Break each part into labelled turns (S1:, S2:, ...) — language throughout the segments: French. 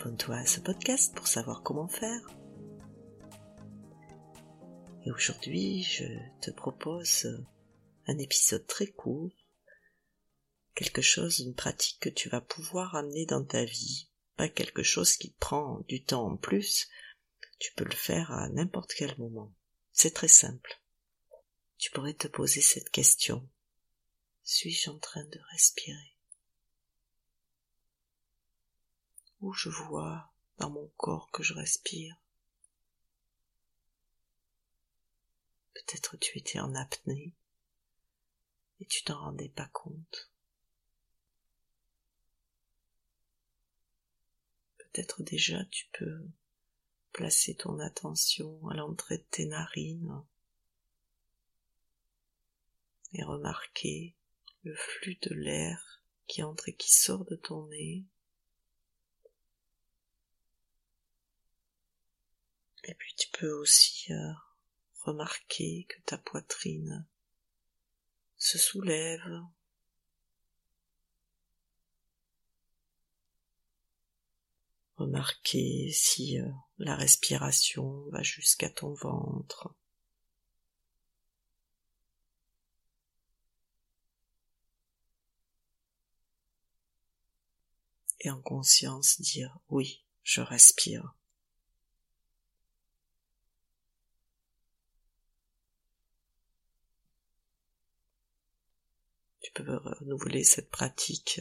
S1: abonne-toi à ce podcast pour savoir comment faire. Et aujourd'hui, je te propose un épisode très court, quelque chose, une pratique que tu vas pouvoir amener dans ta vie, pas quelque chose qui prend du temps en plus, tu peux le faire à n'importe quel moment. C'est très simple. Tu pourrais te poser cette question. Suis-je en train de respirer? Où je vois dans mon corps que je respire Peut-être tu étais en apnée et tu t'en rendais pas compte. Peut-être déjà tu peux placer ton attention à l'entrée de tes narines et remarquer le flux de l'air qui entre et qui sort de ton nez. Et puis tu peux aussi euh, remarquer que ta poitrine se soulève. Remarquer si euh, la respiration va jusqu'à ton ventre. et en conscience dire oui, je respire. Tu peux renouveler cette pratique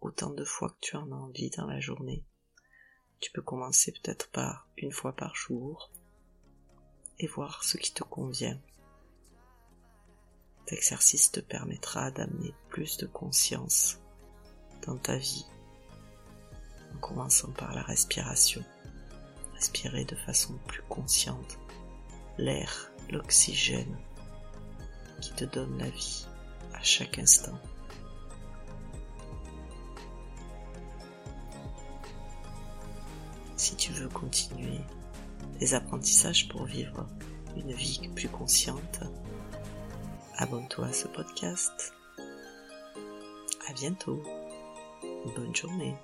S1: autant de fois que tu en as envie dans la journée. Tu peux commencer peut-être par une fois par jour et voir ce qui te convient. Cet exercice te permettra d'amener plus de conscience dans ta vie en commençant par la respiration. Respirer de façon plus consciente l'air, l'oxygène qui te donne la vie à chaque instant. Si tu veux continuer les apprentissages pour vivre une vie plus consciente, abonne-toi à ce podcast. À bientôt. Bonne journée.